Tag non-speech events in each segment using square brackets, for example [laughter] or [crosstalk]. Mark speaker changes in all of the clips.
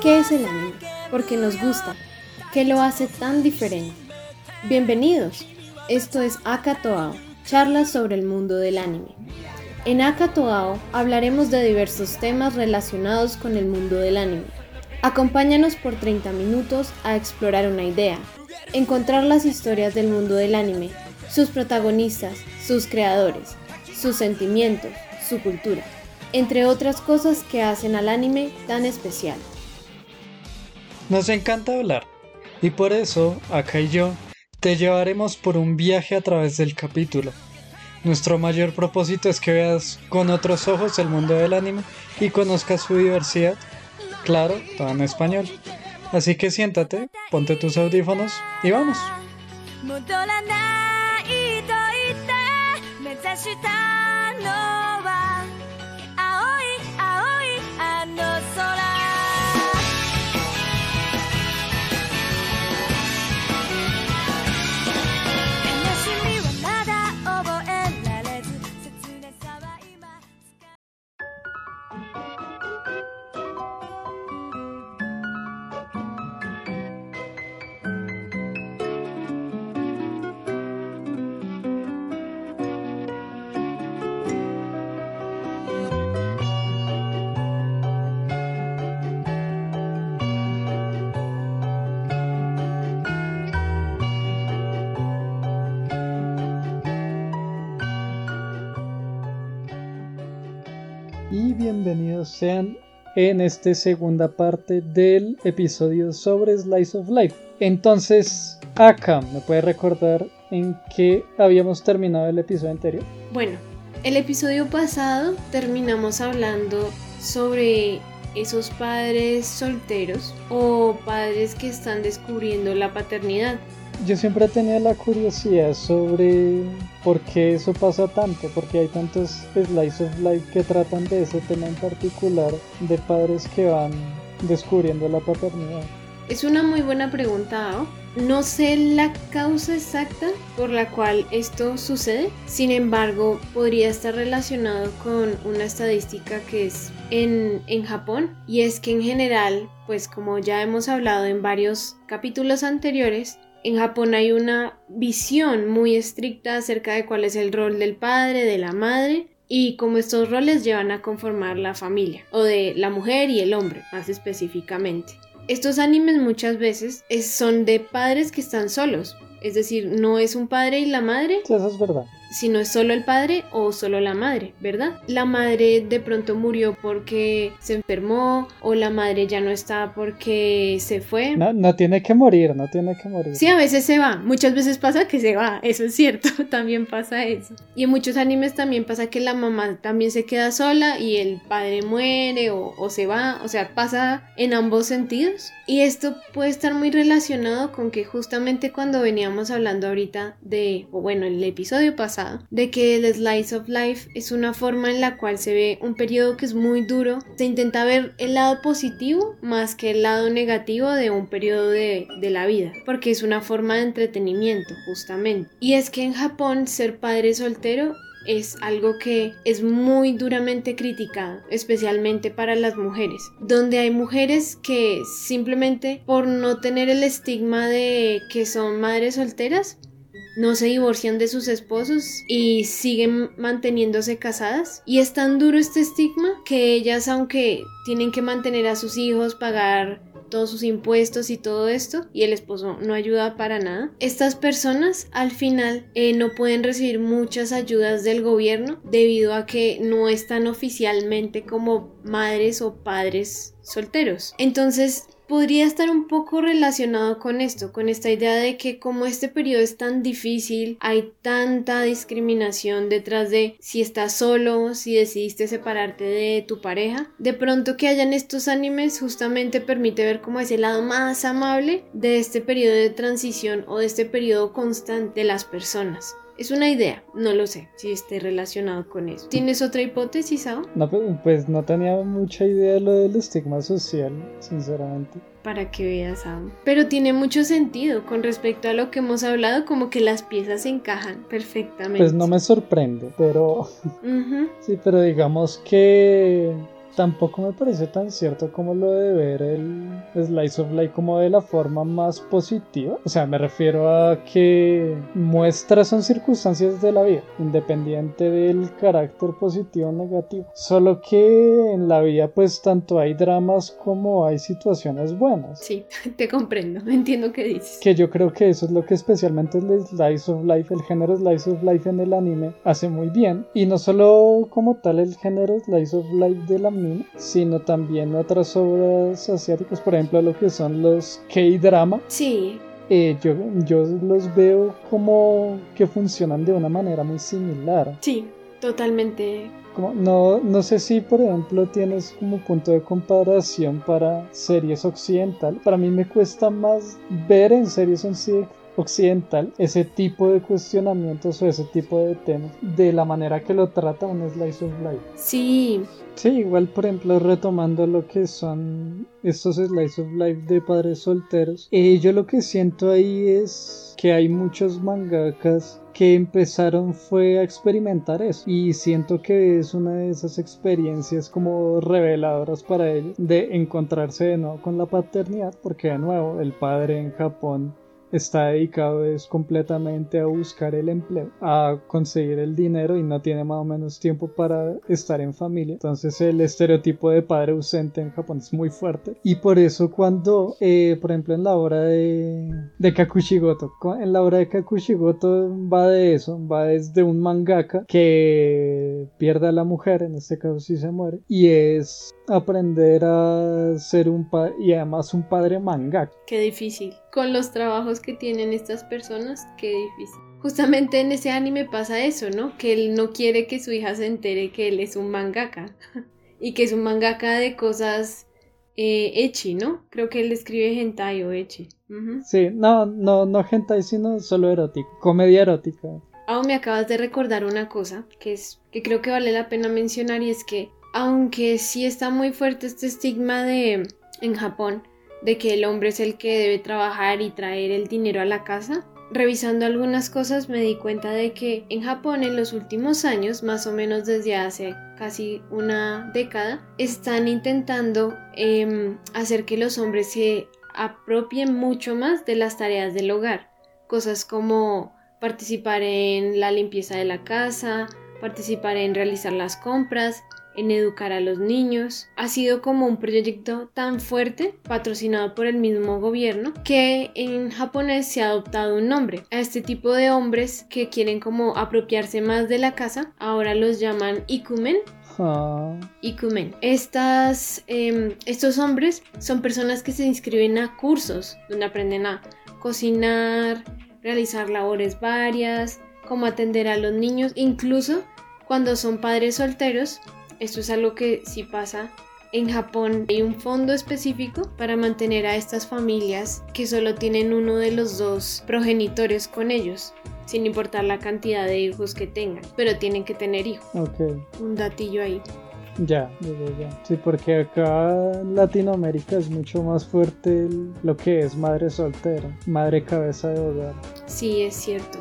Speaker 1: ¿Qué es el anime? Porque nos gusta. ¿Qué lo hace tan diferente? Bienvenidos. Esto es Akatoao, charlas sobre el mundo del anime. En Akatoao hablaremos de diversos temas relacionados con el mundo del anime. Acompáñanos por 30 minutos a explorar una idea, encontrar las historias del mundo del anime, sus protagonistas, sus creadores, sus sentimientos, su cultura, entre otras cosas que hacen al anime tan especial.
Speaker 2: Nos encanta hablar y por eso, acá y yo, te llevaremos por un viaje a través del capítulo. Nuestro mayor propósito es que veas con otros ojos el mundo del anime y conozcas su diversidad, claro, todo en español. Así que siéntate, ponte tus audífonos y vamos. Sean en esta segunda parte del episodio sobre Slice of Life. Entonces, acá, ¿me puede recordar en qué habíamos terminado el episodio anterior?
Speaker 1: Bueno, el episodio pasado terminamos hablando sobre esos padres solteros o padres que están descubriendo la paternidad
Speaker 2: yo siempre he tenido la curiosidad sobre por qué eso pasa tanto, porque hay tantos slice of life que tratan de ese tema en particular, de padres que van descubriendo la paternidad.
Speaker 1: Es una muy buena pregunta, No sé la causa exacta por la cual esto sucede, sin embargo, podría estar relacionado con una estadística que es en, en Japón, y es que en general, pues como ya hemos hablado en varios capítulos anteriores, en Japón hay una visión muy estricta acerca de cuál es el rol del padre, de la madre y cómo estos roles llevan a conformar la familia, o de la mujer y el hombre, más específicamente. Estos animes muchas veces son de padres que están solos, es decir, no es un padre y la madre.
Speaker 2: eso es verdad
Speaker 1: si no es solo el padre o solo la madre, ¿verdad? La madre de pronto murió porque se enfermó o la madre ya no está porque se fue.
Speaker 2: No, no tiene que morir, no tiene que morir.
Speaker 1: Sí, a veces se va, muchas veces pasa que se va, eso es cierto, [laughs] también pasa eso. Y en muchos animes también pasa que la mamá también se queda sola y el padre muere o, o se va, o sea, pasa en ambos sentidos. Y esto puede estar muy relacionado con que justamente cuando veníamos hablando ahorita de, o bueno, el episodio pasado, de que el slice of life es una forma en la cual se ve un periodo que es muy duro. Se intenta ver el lado positivo más que el lado negativo de un periodo de, de la vida, porque es una forma de entretenimiento, justamente. Y es que en Japón ser padre soltero es algo que es muy duramente criticado, especialmente para las mujeres, donde hay mujeres que simplemente por no tener el estigma de que son madres solteras, no se divorcian de sus esposos y siguen manteniéndose casadas. Y es tan duro este estigma que ellas, aunque tienen que mantener a sus hijos, pagar todos sus impuestos y todo esto y el esposo no ayuda para nada. Estas personas al final eh, no pueden recibir muchas ayudas del gobierno debido a que no están oficialmente como madres o padres solteros. Entonces podría estar un poco relacionado con esto, con esta idea de que como este periodo es tan difícil, hay tanta discriminación detrás de si estás solo, si decidiste separarte de tu pareja, de pronto que hayan estos animes justamente permite ver como ese lado más amable de este periodo de transición o de este periodo constante de las personas. Es una idea, no lo sé si esté relacionado con eso. ¿Tienes otra hipótesis, Sao?
Speaker 2: No, pues, pues no tenía mucha idea de lo del estigma social, sinceramente.
Speaker 1: Para que veas, Sao. Pero tiene mucho sentido con respecto a lo que hemos hablado, como que las piezas encajan perfectamente.
Speaker 2: Pues no me sorprende, pero... [laughs] sí, pero digamos que tampoco me parece tan cierto como lo de ver el Slice of Life como de la forma más positiva. O sea, me refiero a que muestra son circunstancias de la vida, independiente del carácter positivo o negativo. Solo que en la vida pues tanto hay dramas como hay situaciones buenas.
Speaker 1: Sí, [laughs] te comprendo, [laughs] entiendo qué dices.
Speaker 2: Que yo creo que eso es lo que especialmente el Slice of Life, el género Slice of Life en el anime hace muy bien. Y no solo como tal el género Slice of Life del anime, sino también otras obras asiáticas, por ejemplo lo que son los K-drama.
Speaker 1: Sí.
Speaker 2: Eh, yo, yo los veo como que funcionan de una manera muy similar.
Speaker 1: Sí, totalmente
Speaker 2: como, no, no sé si, por ejemplo, tienes como punto de comparación para series occidental. Para mí me cuesta más ver en series occidental ese tipo de cuestionamientos o ese tipo de temas de la manera que lo trata un Slice of Life.
Speaker 1: Sí.
Speaker 2: Sí, igual por ejemplo retomando lo que son estos Slice of Life de padres solteros, eh, yo lo que siento ahí es que hay muchos mangakas que empezaron fue a experimentar eso y siento que es una de esas experiencias como reveladoras para ellos de encontrarse de nuevo con la paternidad porque de nuevo el padre en Japón está dedicado es completamente a buscar el empleo, a conseguir el dinero y no tiene más o menos tiempo para estar en familia. Entonces el estereotipo de padre ausente en Japón es muy fuerte. Y por eso cuando, eh, por ejemplo, en la obra de, de Kakushigoto, en la obra de Kakushigoto va de eso, va desde un mangaka que pierde a la mujer, en este caso si se muere, y es aprender a ser un padre y además un padre mangaka.
Speaker 1: Qué difícil. Con los trabajos que tienen estas personas, qué difícil. Justamente en ese anime pasa eso, ¿no? Que él no quiere que su hija se entere que él es un mangaka [laughs] y que es un mangaka de cosas eh, echi, ¿no? Creo que él escribe hentai o echi.
Speaker 2: Sí, no, no, no hentai, sino solo erótico, comedia erótica.
Speaker 1: Aún me acabas de recordar una cosa que es que creo que vale la pena mencionar y es que aunque sí está muy fuerte este estigma de en Japón de que el hombre es el que debe trabajar y traer el dinero a la casa, revisando algunas cosas me di cuenta de que en Japón en los últimos años, más o menos desde hace casi una década, están intentando em, hacer que los hombres se apropien mucho más de las tareas del hogar. Cosas como participar en la limpieza de la casa, participar en realizar las compras, en educar a los niños. Ha sido como un proyecto tan fuerte, patrocinado por el mismo gobierno, que en japonés se ha adoptado un nombre. A este tipo de hombres que quieren como apropiarse más de la casa, ahora los llaman ikumen ah. Ikumen. Estas, em, estos hombres son personas que se inscriben a cursos donde aprenden a cocinar, realizar labores varias, como atender a los niños, incluso cuando son padres solteros, esto es algo que sí pasa en Japón hay un fondo específico para mantener a estas familias que solo tienen uno de los dos progenitores con ellos, sin importar la cantidad de hijos que tengan, pero tienen que tener hijos.
Speaker 2: Ok.
Speaker 1: Un datillo ahí.
Speaker 2: Ya, ya, ya. Sí, porque acá en Latinoamérica es mucho más fuerte lo que es madre soltera, madre cabeza de hogar.
Speaker 1: Sí, es cierto.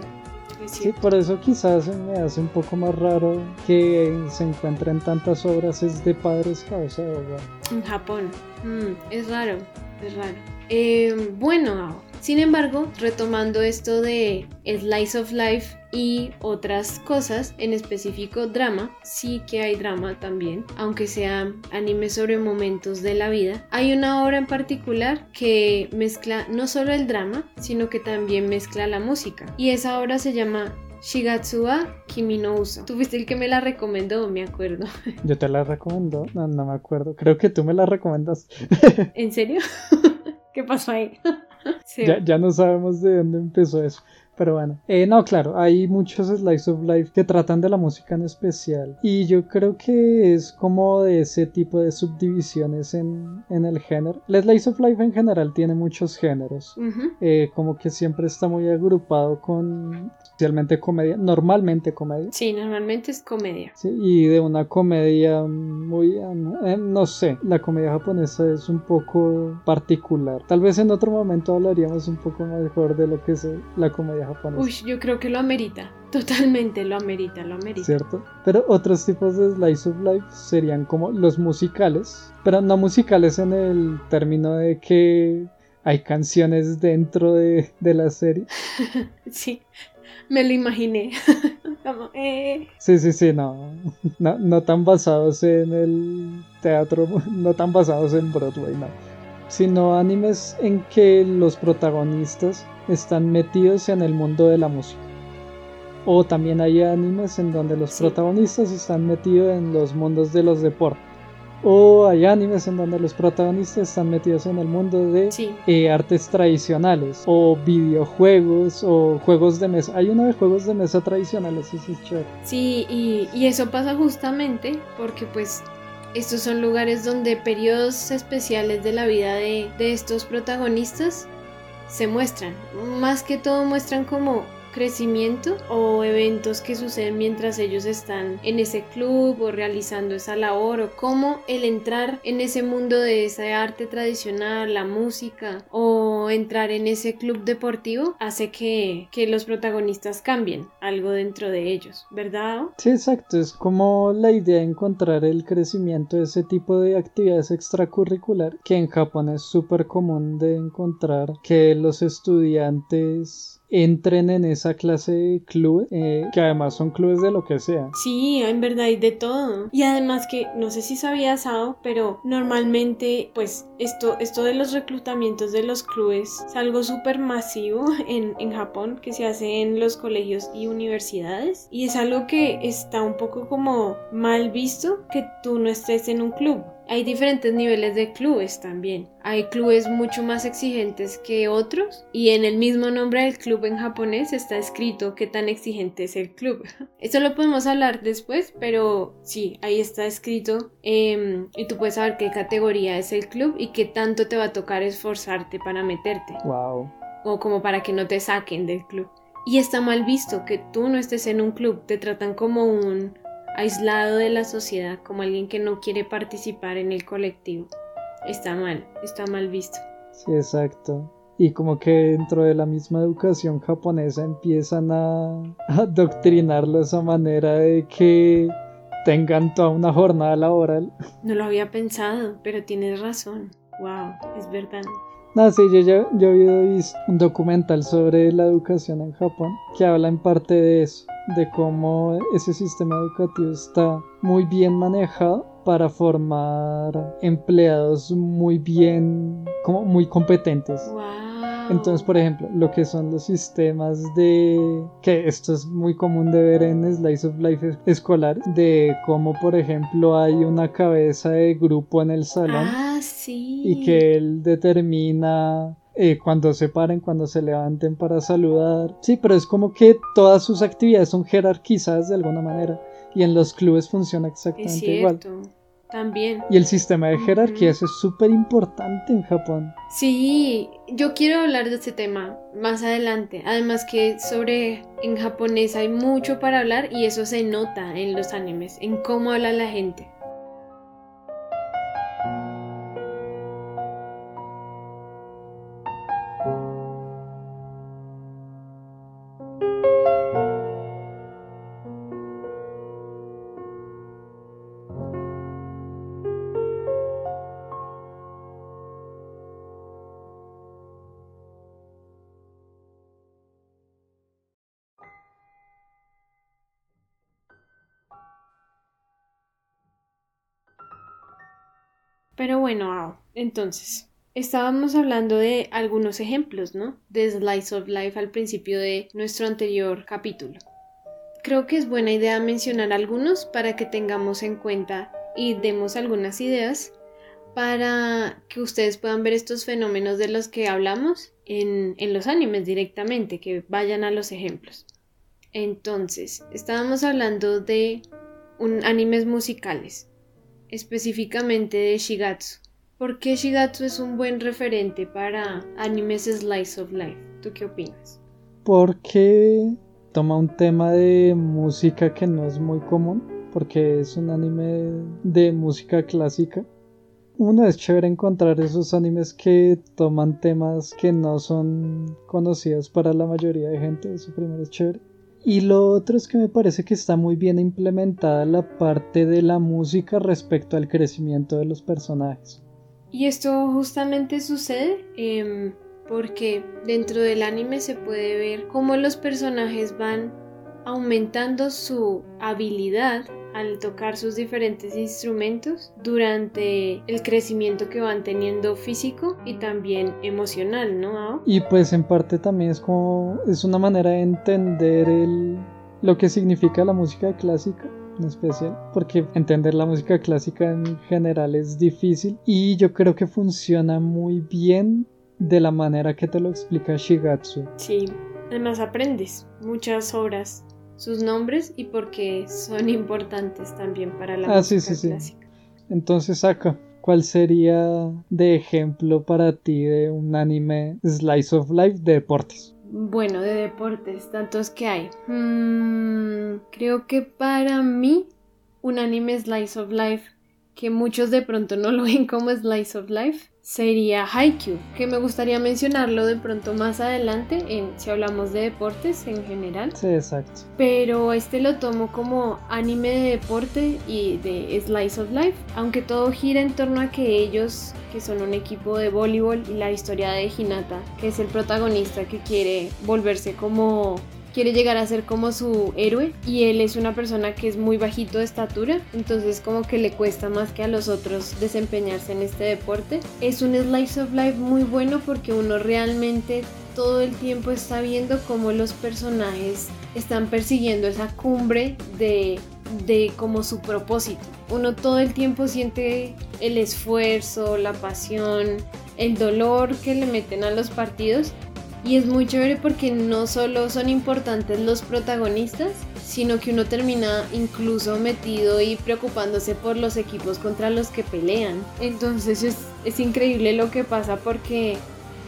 Speaker 2: Sí, por eso quizás me hace un poco más raro que se encuentren tantas obras es de padres hogar.
Speaker 1: En Japón. Mm, es raro, es raro. Eh, bueno, sin embargo, retomando esto de Slice of Life y otras cosas, en específico drama, sí que hay drama también, aunque sea anime sobre momentos de la vida. Hay una obra en particular que mezcla no solo el drama, sino que también mezcla la música. Y esa obra se llama Shigatsuwa Kimi no Uso. Tú fuiste el que me la recomendó, me acuerdo. [laughs]
Speaker 2: Yo te la recomiendo, no, no me acuerdo. Creo que tú me la recomendas.
Speaker 1: ¿En serio? [laughs] ¿Qué pasó ahí?
Speaker 2: Ya, ya no sabemos de dónde empezó eso. Pero bueno, eh, no, claro, hay muchos slice of life que tratan de la música en especial. Y yo creo que es como de ese tipo de subdivisiones en, en el género. El slice of life en general tiene muchos géneros. Eh, como que siempre está muy agrupado con especialmente comedia, normalmente comedia.
Speaker 1: Sí, normalmente es comedia.
Speaker 2: Sí, y de una comedia muy, eh, no sé, la comedia japonesa es un poco particular. Tal vez en otro momento hablaríamos un poco mejor de lo que es la comedia japonesa.
Speaker 1: Uy, yo creo que lo amerita. [laughs] Totalmente lo amerita, lo amerita.
Speaker 2: ¿Cierto? Pero otros tipos de slice of life serían como los musicales, pero no musicales en el término de que hay canciones dentro de, de la serie. [laughs]
Speaker 1: sí, me lo imaginé. [laughs] Eh.
Speaker 2: Sí, sí, sí, no, no. No tan basados en el teatro, no tan basados en Broadway, no. Sino animes en que los protagonistas están metidos en el mundo de la música. O también hay animes en donde los protagonistas están metidos en los mundos de los deportes. O hay animes en donde los protagonistas están metidos en el mundo de eh, artes tradicionales, o videojuegos, o juegos de mesa. Hay uno de juegos de mesa tradicionales, eso es chévere.
Speaker 1: Sí, y, y eso pasa justamente porque pues estos son lugares donde periodos especiales de la vida de, de estos protagonistas se muestran. Más que todo muestran como crecimiento o eventos que suceden mientras ellos están en ese club o realizando esa labor o cómo el entrar en ese mundo de ese arte tradicional, la música o entrar en ese club deportivo hace que, que los protagonistas cambien algo dentro de ellos, ¿verdad?
Speaker 2: Sí, exacto, es como la idea de encontrar el crecimiento de ese tipo de actividades extracurricular que en Japón es súper común de encontrar que los estudiantes entren en esa clase de clubes, eh, que además son clubes de lo que sea.
Speaker 1: Sí, en verdad hay de todo. Y además que, no sé si sabías, Sao, pero normalmente, pues, esto, esto de los reclutamientos de los clubes es algo súper masivo [laughs] en, en Japón, que se hace en los colegios y universidades. Y es algo que está un poco como mal visto que tú no estés en un club. Hay diferentes niveles de clubes también. Hay clubes mucho más exigentes que otros y en el mismo nombre del club en japonés está escrito qué tan exigente es el club. [laughs] Eso lo podemos hablar después, pero sí, ahí está escrito em, y tú puedes saber qué categoría es el club y qué tanto te va a tocar esforzarte para meterte.
Speaker 2: Wow.
Speaker 1: O como para que no te saquen del club. Y está mal visto que tú no estés en un club, te tratan como un aislado de la sociedad, como alguien que no quiere participar en el colectivo. Está mal, está mal visto.
Speaker 2: Sí, exacto. Y como que dentro de la misma educación japonesa empiezan a [laughs] adoctrinarlo de esa manera de que tengan toda una jornada laboral.
Speaker 1: No lo había pensado, pero tienes razón. Wow, es verdad.
Speaker 2: No, sí, yo, yo, yo había visto un documental sobre la educación en Japón que habla en parte de eso, de cómo ese sistema educativo está muy bien manejado para formar empleados muy bien, como muy competentes. Entonces, por ejemplo, lo que son los sistemas de, que esto es muy común de ver en Slice of Life escolar, de cómo, por ejemplo, hay una cabeza de grupo en el salón
Speaker 1: ah, sí.
Speaker 2: y que él determina eh, cuando se paren, cuando se levanten para saludar. Sí, pero es como que todas sus actividades son jerarquizadas de alguna manera y en los clubes funciona exactamente igual.
Speaker 1: También.
Speaker 2: Y el sistema de jerarquías es súper importante en Japón.
Speaker 1: Sí, yo quiero hablar de este tema más adelante. Además que sobre en japonés hay mucho para hablar y eso se nota en los animes, en cómo habla la gente. Pero bueno, entonces, estábamos hablando de algunos ejemplos, ¿no? De Slice of Life al principio de nuestro anterior capítulo. Creo que es buena idea mencionar algunos para que tengamos en cuenta y demos algunas ideas para que ustedes puedan ver estos fenómenos de los que hablamos en, en los animes directamente, que vayan a los ejemplos. Entonces, estábamos hablando de un, animes musicales específicamente de Shigatsu. ¿Por qué Shigatsu es un buen referente para animes Slice of Life? ¿Tú qué opinas?
Speaker 2: Porque toma un tema de música que no es muy común, porque es un anime de música clásica. uno es chévere encontrar esos animes que toman temas que no son conocidos para la mayoría de gente, eso primero es chévere. Y lo otro es que me parece que está muy bien implementada la parte de la música respecto al crecimiento de los personajes.
Speaker 1: Y esto justamente sucede em, porque dentro del anime se puede ver cómo los personajes van aumentando su habilidad al tocar sus diferentes instrumentos durante el crecimiento que van teniendo físico y también emocional, ¿no?
Speaker 2: Y pues en parte también es como es una manera de entender el, lo que significa la música clásica en especial, porque entender la música clásica en general es difícil y yo creo que funciona muy bien de la manera que te lo explica Shigatsu.
Speaker 1: Sí, además aprendes muchas obras sus nombres y porque son importantes también para la ah, música sí, clásica.
Speaker 2: Entonces acá, ¿cuál sería de ejemplo para ti de un anime Slice of Life de deportes?
Speaker 1: Bueno, de deportes, tantos que hay. Mm, creo que para mí un anime Slice of Life que muchos de pronto no lo ven como Slice of Life sería Haikyuu, que me gustaría mencionarlo de pronto más adelante en si hablamos de deportes en general.
Speaker 2: Sí, exacto.
Speaker 1: Pero este lo tomo como anime de deporte y de Slice of Life, aunque todo gira en torno a que ellos, que son un equipo de voleibol y la historia de Hinata, que es el protagonista que quiere volverse como quiere llegar a ser como su héroe y él es una persona que es muy bajito de estatura, entonces como que le cuesta más que a los otros desempeñarse en este deporte. Es un slice of life muy bueno porque uno realmente todo el tiempo está viendo cómo los personajes están persiguiendo esa cumbre de, de como su propósito. Uno todo el tiempo siente el esfuerzo, la pasión, el dolor que le meten a los partidos y es muy chévere porque no solo son importantes los protagonistas, sino que uno termina incluso metido y preocupándose por los equipos contra los que pelean. Entonces es, increíble lo que pasa porque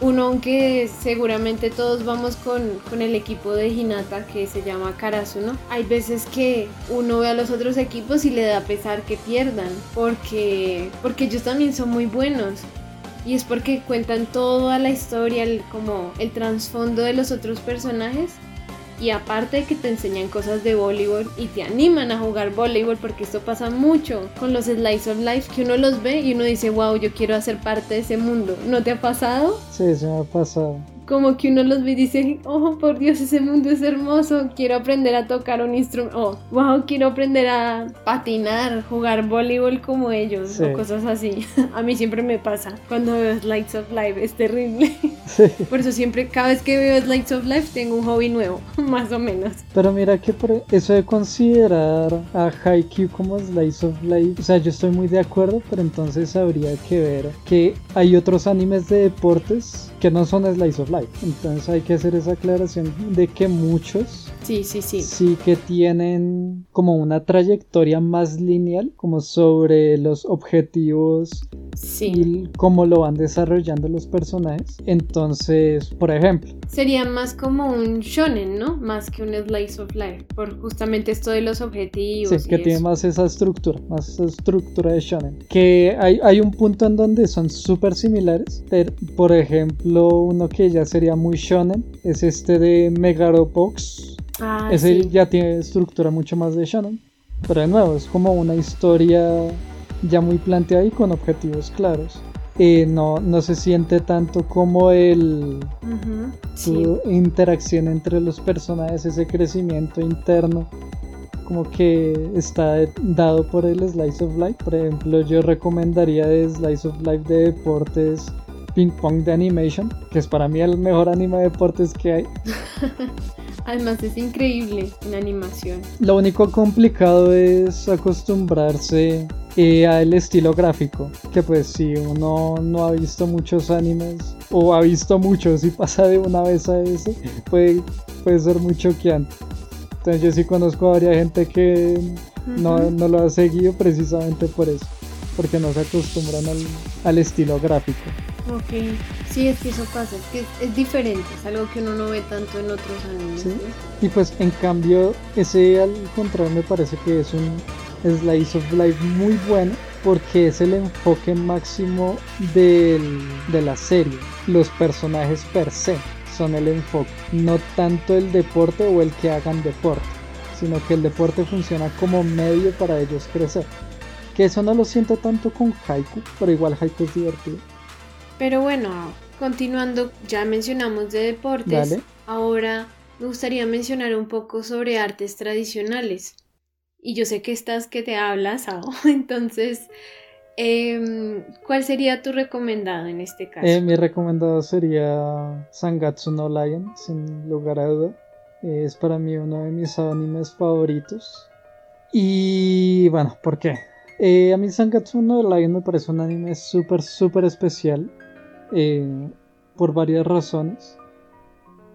Speaker 1: uno, aunque seguramente todos vamos con, con, el equipo de Hinata que se llama Karasuno, hay veces que uno ve a los otros equipos y le da pesar que pierdan, porque, porque ellos también son muy buenos y es porque cuentan toda la historia, como el trasfondo de los otros personajes. Y aparte de que te enseñan cosas de voleibol y te animan a jugar voleibol porque esto pasa mucho con los slice of life que uno los ve y uno dice wow yo quiero hacer parte de ese mundo ¿no te ha pasado?
Speaker 2: Sí, se me ha pasado
Speaker 1: como que uno los ve y dice, oh, por Dios, ese mundo es hermoso, quiero aprender a tocar un instrumento, oh, wow, quiero aprender a patinar, jugar voleibol como ellos, o cosas así. [laughs] a mí siempre me pasa cuando veo Slides of Life, es terrible. [laughs] Por eso siempre, cada vez que veo Slides of Life, tengo un hobby nuevo, [laughs] más o menos.
Speaker 2: Pero mira que por eso de considerar a Haikyuu como Slice of Life, o sea, yo estoy muy de acuerdo, pero entonces habría que ver que hay otros animes de deportes que no son Slice of Life. Entonces hay que hacer esa aclaración de que muchos
Speaker 1: sí, sí, sí.
Speaker 2: sí que tienen como una trayectoria más lineal, como sobre los objetivos
Speaker 1: sí.
Speaker 2: y cómo lo van desarrollando los personajes. Entonces, por ejemplo,
Speaker 1: sería más como un shonen, ¿no? Más que un slice of life, por justamente esto de los objetivos.
Speaker 2: Sí, que tiene más esa estructura, más esa estructura de shonen. Que hay, hay un punto en donde son súper similares, por ejemplo, uno que ya sería muy shonen es este de Megaropox.
Speaker 1: Ah,
Speaker 2: Ese ya tiene estructura mucho más de shonen. Pero de nuevo, es como una historia ya muy planteada y con objetivos claros. Eh, no, no se siente tanto como el su interacción entre los personajes, ese crecimiento interno, como que está dado por el Slice of Life. Por ejemplo, yo recomendaría de Slice of Life de deportes Ping Pong de Animation, que es para mí el mejor anime de deportes que hay. [laughs]
Speaker 1: Además es increíble en animación.
Speaker 2: Lo único complicado es acostumbrarse eh, al estilo gráfico, que pues si uno no ha visto muchos animes o ha visto muchos y pasa de una vez a eso, [laughs] puede, puede ser muy choqueante. Entonces yo sí conozco a varias gente que no, no lo ha seguido precisamente por eso, porque no se acostumbran al, al estilo gráfico.
Speaker 1: Ok, sí, es que eso pasa, es que es, diferente, es algo que uno no ve tanto en otros animes.
Speaker 2: Y pues en cambio, ese al contrario me parece que es un slice of life muy bueno, porque es el enfoque máximo del- de la serie. Los personajes per se son el enfoque, no tanto el deporte o el que hagan deporte, sino que el deporte funciona como medio para ellos crecer. Que eso no lo siento tanto con Haiku, pero igual Haiku es divertido.
Speaker 1: Pero bueno, continuando, ya mencionamos de deportes.
Speaker 2: Dale.
Speaker 1: Ahora me gustaría mencionar un poco sobre artes tradicionales. Y yo sé que estás que te hablas, Sao. [laughs] Entonces, em, ¿cuál sería tu recomendado en este caso?
Speaker 2: Eh, mi recomendado sería Sangatsu no Lion, sin lugar a duda. Es para mí uno de mis animes favoritos. Y bueno, ¿por qué? Eh, a mí Sangatsu no Lion me parece un anime súper, súper especial. Eh, por varias razones.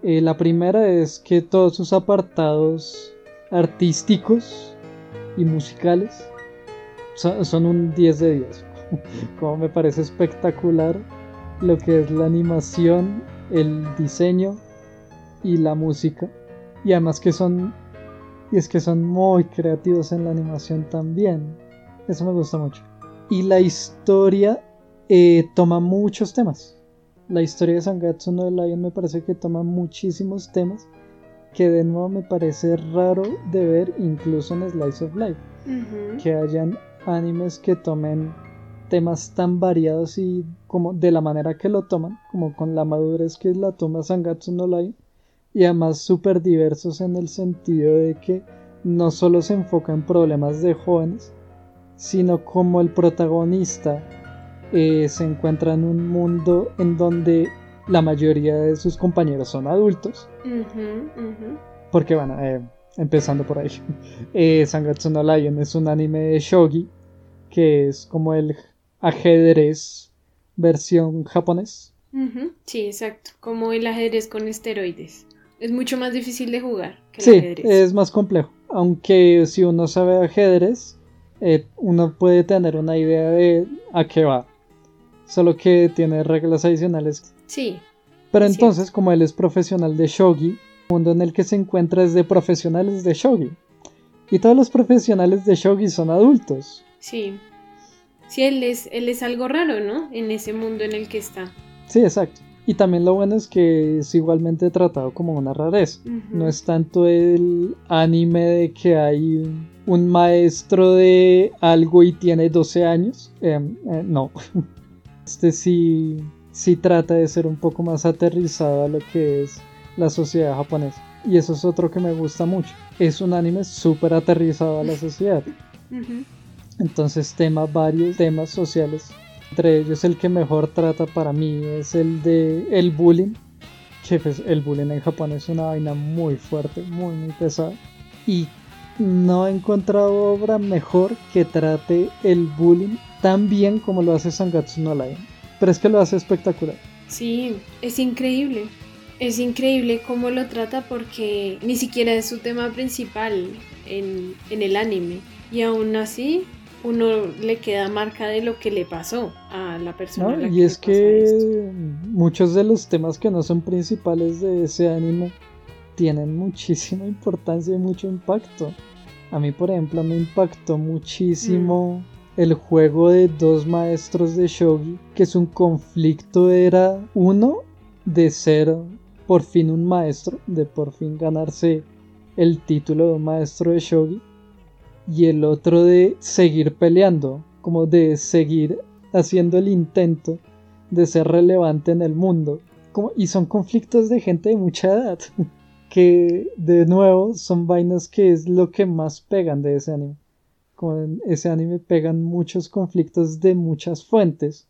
Speaker 2: Eh, la primera es que todos sus apartados artísticos y musicales son, son un 10 de 10. [laughs] Como me parece espectacular lo que es la animación, el diseño y la música. Y además que son y es que son muy creativos en la animación también. Eso me gusta mucho. Y la historia eh, toma muchos temas. La historia de Sangatsu no Lion me parece que toma muchísimos temas que de nuevo me parece raro de ver incluso en Slice of Life que hayan animes que tomen temas tan variados y como de la manera que lo toman, como con la madurez que la toma Sangatsu no Lion, y además súper diversos en el sentido de que no solo se enfoca en problemas de jóvenes, sino como el protagonista eh, se encuentra en un mundo en donde la mayoría de sus compañeros son adultos, porque bueno, eh, empezando por ahí, [laughs] eh, Sangatsu no Lion es un anime de shogi, que es como el ajedrez versión japonés.
Speaker 1: Sí, exacto. Como el ajedrez con esteroides. Es mucho más difícil de jugar que el
Speaker 2: Sí,
Speaker 1: ajedrez.
Speaker 2: es más complejo, aunque si uno sabe ajedrez, eh, uno puede tener una idea de a qué va, solo que tiene reglas adicionales.
Speaker 1: Sí,
Speaker 2: Pero
Speaker 1: Es
Speaker 2: entonces, como él es profesional de shogi, el mundo en el que se encuentra es de profesionales de shogi. Y todos los profesionales de shogi son adultos.
Speaker 1: sí. Sí, él es, él es algo raro, ¿no? En ese mundo en el que está.
Speaker 2: Sí, exacto. Y también lo bueno es que es igualmente tratado como una rareza. No es tanto el anime de que hay un- un maestro de algo y tiene 12 años. Em, eh, no. [laughs] Este sí, sí trata de ser un poco más aterrizado a lo que es la sociedad japonesa. Y eso es otro que me gusta mucho. Es un anime súper aterrizado a la sociedad. Entonces tema varios temas sociales. Entre ellos el que mejor trata para mí es el de el bullying. Que pues, el bullying en Japón es una vaina muy fuerte, muy muy pesada. Y no he encontrado obra mejor que trate el bullying tan bien como lo hace Sangatsu no Lion. Pero es que lo hace espectacular.
Speaker 1: Sí, es increíble. Es increíble cómo lo trata porque ni siquiera es su tema principal en, en el anime. Y aún así, uno le queda marca de lo que le pasó a la persona.
Speaker 2: ¿no?
Speaker 1: a la
Speaker 2: Y es
Speaker 1: pasa esto.
Speaker 2: que muchos de los temas que no son principales de ese anime tienen muchísima importancia y mucho impacto. A mí, por ejemplo, me impactó muchísimo el juego de dos maestros de shogi, que su conflicto era uno de ser por fin un maestro, de por fin ganarse el título de un maestro de shogi, y el otro de seguir peleando, como de seguir haciendo el intento de ser relevante en el mundo. Como, y son conflictos de gente de mucha edad, [laughs] que de nuevo son vainas que es lo que más pegan de ese anime. Como en ese anime pegan muchos conflictos de muchas fuentes,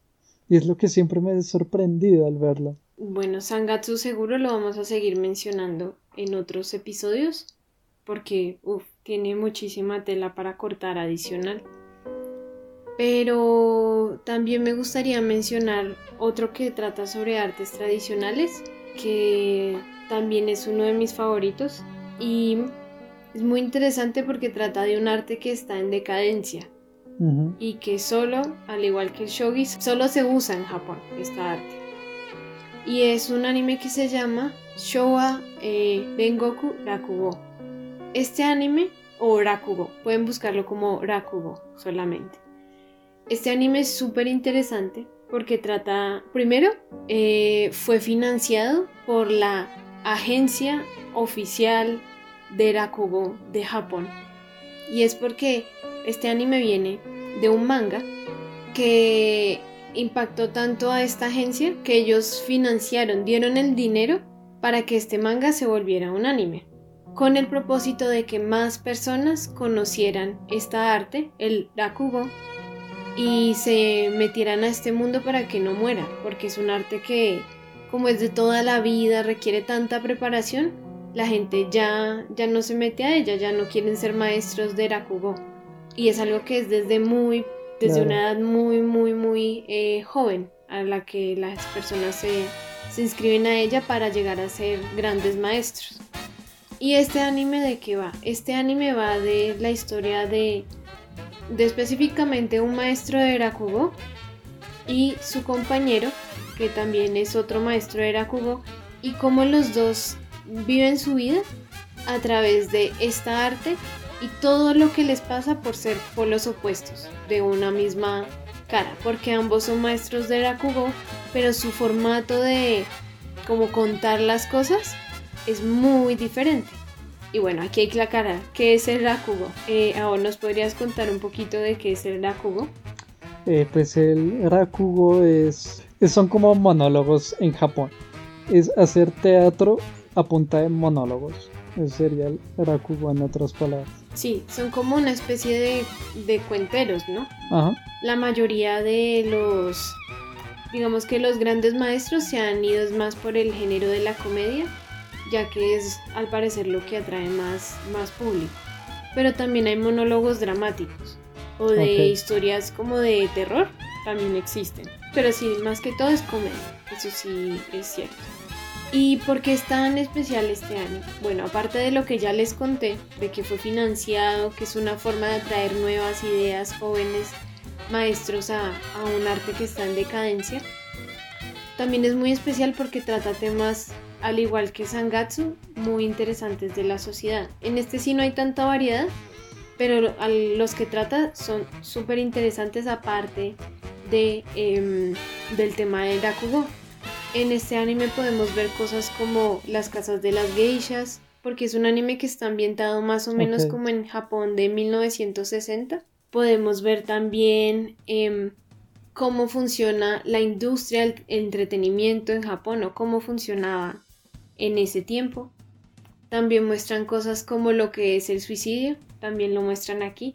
Speaker 2: y es lo que siempre me ha sorprendido al verlo.
Speaker 1: Bueno, Sangatsu seguro lo vamos a seguir mencionando en otros episodios porque uf, tiene muchísima tela para cortar adicional. Pero también me gustaría mencionar otro que trata sobre artes tradicionales, que también es uno de mis favoritos y es muy interesante porque trata de un arte que está en decadencia y que solo, al igual que el shogi, solo se usa en Japón, esta arte. Y es un anime que se llama Showa eh, Rengoku Rakugo. Este anime, o Rakugo, pueden buscarlo como Rakugo solamente. Este anime es súper interesante porque trata, primero, eh, fue financiado por la agencia oficial de Rakugo de Japón. Y es porque este anime viene de un manga que impactó tanto a esta agencia que ellos financiaron, dieron el dinero para que este manga se volviera un anime, con el propósito de que más personas conocieran esta arte, el rakugo, y se metieran a este mundo para que no muera, porque es un arte que, como es de toda la vida, requiere tanta preparación, la gente ya, ya no se mete a ella, ya no quieren ser maestros de rakugo. Y es algo que es desde muy desde una edad muy, muy, muy eh, joven a la que las personas se, se inscriben a ella para llegar a ser grandes maestros. ¿Y este anime de qué va? Este anime va de la historia de, de específicamente un maestro de Rakugo y su compañero, que también es otro maestro de Rakugo, y cómo los dos viven su vida a través de esta arte y todo lo que les pasa por ser polos opuestos de una misma cara, porque ambos son maestros de Rakugo, pero su formato de como contar las cosas es muy diferente. Y bueno, aquí hay que aclarar qué es el Rakugo. Eh, ahora nos podrías contar un poquito de qué es el Rakugo.
Speaker 2: Eh, pues el Rakugo es, son como monólogos en Japón. Es hacer teatro a punta de monólogos. Ese sería el Rakugo en otras palabras.
Speaker 1: Sí, son como una especie de, cuenteros, ¿no? Ajá. La mayoría de los, digamos que los grandes maestros se han ido más por el género de la comedia, ya que es al parecer lo que atrae más, más público. Pero también hay monólogos dramáticos o de historias como de terror, también existen. Pero sí, más que todo es comedia, eso sí es cierto. ¿Y por qué es tan especial este año? Bueno, aparte de lo que ya les conté, de que fue financiado, que es una forma de atraer nuevas ideas, jóvenes maestros a, a un arte que está en decadencia, también es muy especial porque trata temas, al igual que Sangatsu, muy interesantes de la sociedad. En este sí no hay tanta variedad, pero los que trata son súper interesantes aparte de, em, del tema del Rakugo en este anime podemos ver cosas como las casas de las geishas, porque es un anime que está ambientado más o menos como en Japón de 1960. Podemos ver también em, cómo funciona la industria del entretenimiento en Japón o cómo funcionaba en ese tiempo. También muestran cosas como lo que es el suicidio, también lo muestran aquí.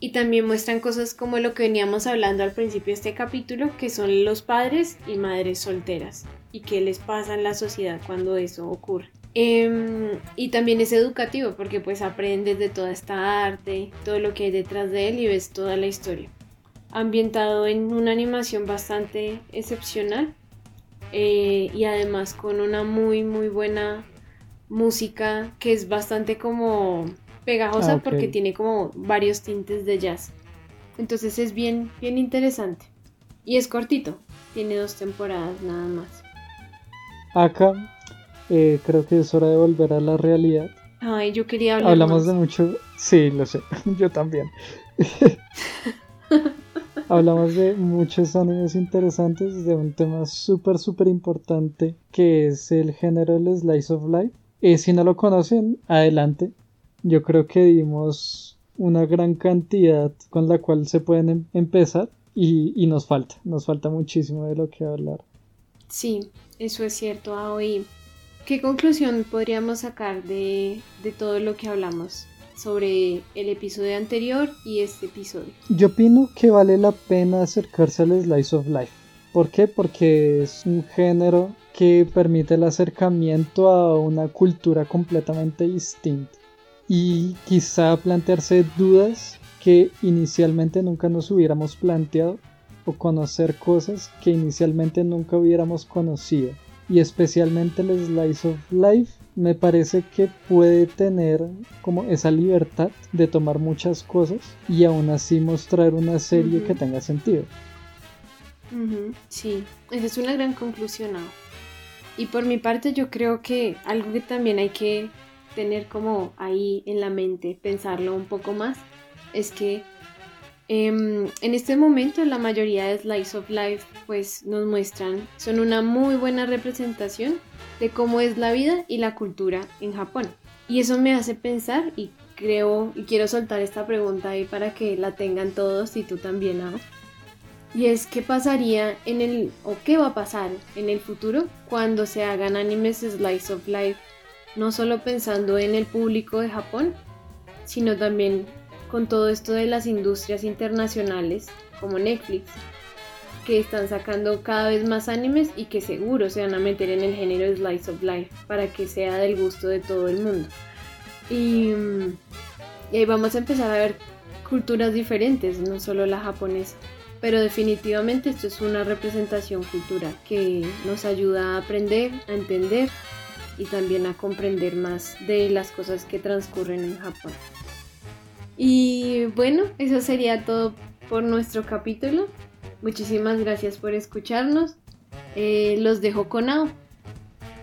Speaker 1: Y también muestran cosas como lo que veníamos hablando al principio de este capítulo, que son los padres y madres solteras y qué les pasa en la sociedad cuando eso ocurre. Em, y también es educativo porque pues aprendes de toda esta arte, todo lo que hay detrás de él y ves toda la historia. Ambientado en una animación bastante excepcional eh, y además con una muy muy buena música que es bastante como pegajosa ah, porque tiene como varios tintes de jazz. Entonces es bien, bien interesante. Y es cortito, tiene dos temporadas nada más.
Speaker 2: Acá eh, creo que es hora de volver a la realidad.
Speaker 1: Ay, yo quería hablar.
Speaker 2: Hablamos de mucho. Sí, lo sé, [laughs] yo también. [laughs] Hablamos de muchos animes interesantes, de un tema súper, súper importante que es el género del Slice of Life. Si no lo conocen, adelante, yo creo que dimos una gran cantidad con la cual se pueden em-, empezar y, nos falta, nos falta muchísimo de lo que hablar.
Speaker 1: Sí, eso es cierto, Aoi. ¿Qué conclusión podríamos sacar de, de todo lo que hablamos sobre el episodio anterior y este episodio?
Speaker 2: Yo opino que vale la pena acercarse al Slice of Life. ¿Por qué? Porque es un género que permite el acercamiento a una cultura completamente distinta y quizá plantearse dudas que inicialmente nunca nos hubiéramos planteado o conocer cosas que inicialmente nunca hubiéramos conocido. Y especialmente el Slice of Life me parece que puede tener como esa libertad de tomar muchas cosas y aún así mostrar una serie que tenga sentido.
Speaker 1: Sí, esa es una gran conclusión. Y por mi parte yo creo que algo que también hay que tener como ahí en la mente, pensarlo un poco más, es que Em, en este momento la mayoría de Slice of Life pues nos muestran, son una muy buena representación de cómo es la vida y la cultura en Japón. Y eso me hace pensar y creo y quiero soltar esta pregunta ahí para que la tengan todos y tú también, ¿no? Y es qué pasaría en el, o qué va a pasar en el futuro cuando se hagan animes Slice of Life, no solo pensando en el público de Japón, sino también con todo esto de las industrias internacionales como Netflix, que están sacando cada vez más animes y que seguro se van a meter en el género Slice of Life para que sea del gusto de todo el mundo. Y, y ahí vamos a empezar a ver culturas diferentes, no solo la japonesa pero definitivamente esto es una representación cultural que nos ayuda a aprender, a entender y también a comprender más de las cosas que transcurren en Japón. Y bueno, eso sería todo por nuestro capítulo. Muchísimas gracias por escucharnos. Eh, los dejo con Ao.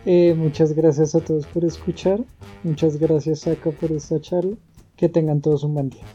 Speaker 2: Eh, muchas gracias a todos por escuchar. Muchas gracias, Saka, por esta charla. Que tengan todos un buen día.